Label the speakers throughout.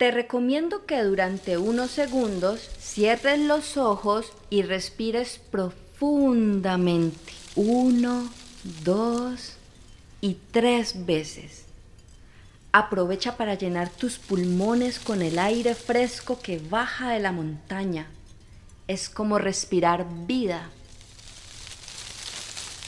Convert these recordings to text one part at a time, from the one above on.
Speaker 1: Te recomiendo que durante unos segundos cierres los ojos y respires profundamente. Uno, dos y tres veces. Aprovecha para llenar tus pulmones con el aire fresco que baja de la montaña. Es como respirar vida.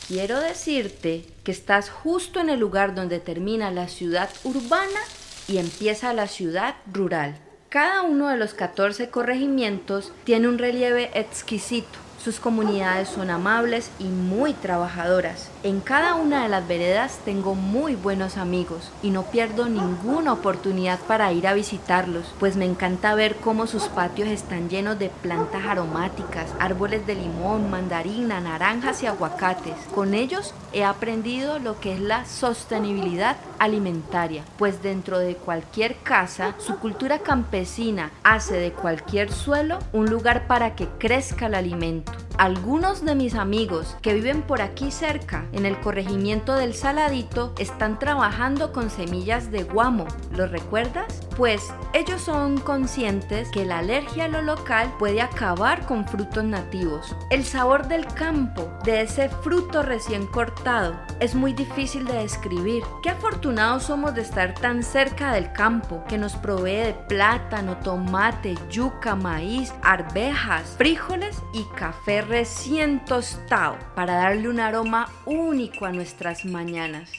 Speaker 1: Quiero decirte que estás justo en el lugar donde termina la ciudad urbana y empieza la ciudad rural. Cada uno de los 14 corregimientos tiene un relieve exquisito sus comunidades son amables y muy trabajadoras. En cada una de las veredas tengo muy buenos amigos y no pierdo ninguna oportunidad para ir a visitarlos, pues me encanta ver cómo sus patios están llenos de plantas aromáticas, árboles de limón, mandarina, naranjas y aguacates. Con ellos he aprendido lo que es la sostenibilidad alimentaria, pues dentro de cualquier casa, su cultura campesina hace de cualquier suelo un lugar para que crezca el alimento. Algunos de mis amigos que viven por aquí cerca, en el corregimiento del Saladito, están trabajando con semillas de guamo. ¿Lo recuerdas? Pues ellos son conscientes que la alergia a lo local puede acabar con frutos nativos. El sabor del campo, de ese fruto recién cortado, es muy difícil de describir. Qué afortunados somos de estar tan cerca del campo, que nos provee de plátano, tomate, yuca, maíz, arvejas, frijoles y café recién tostado para darle un aroma único a nuestras mañanas.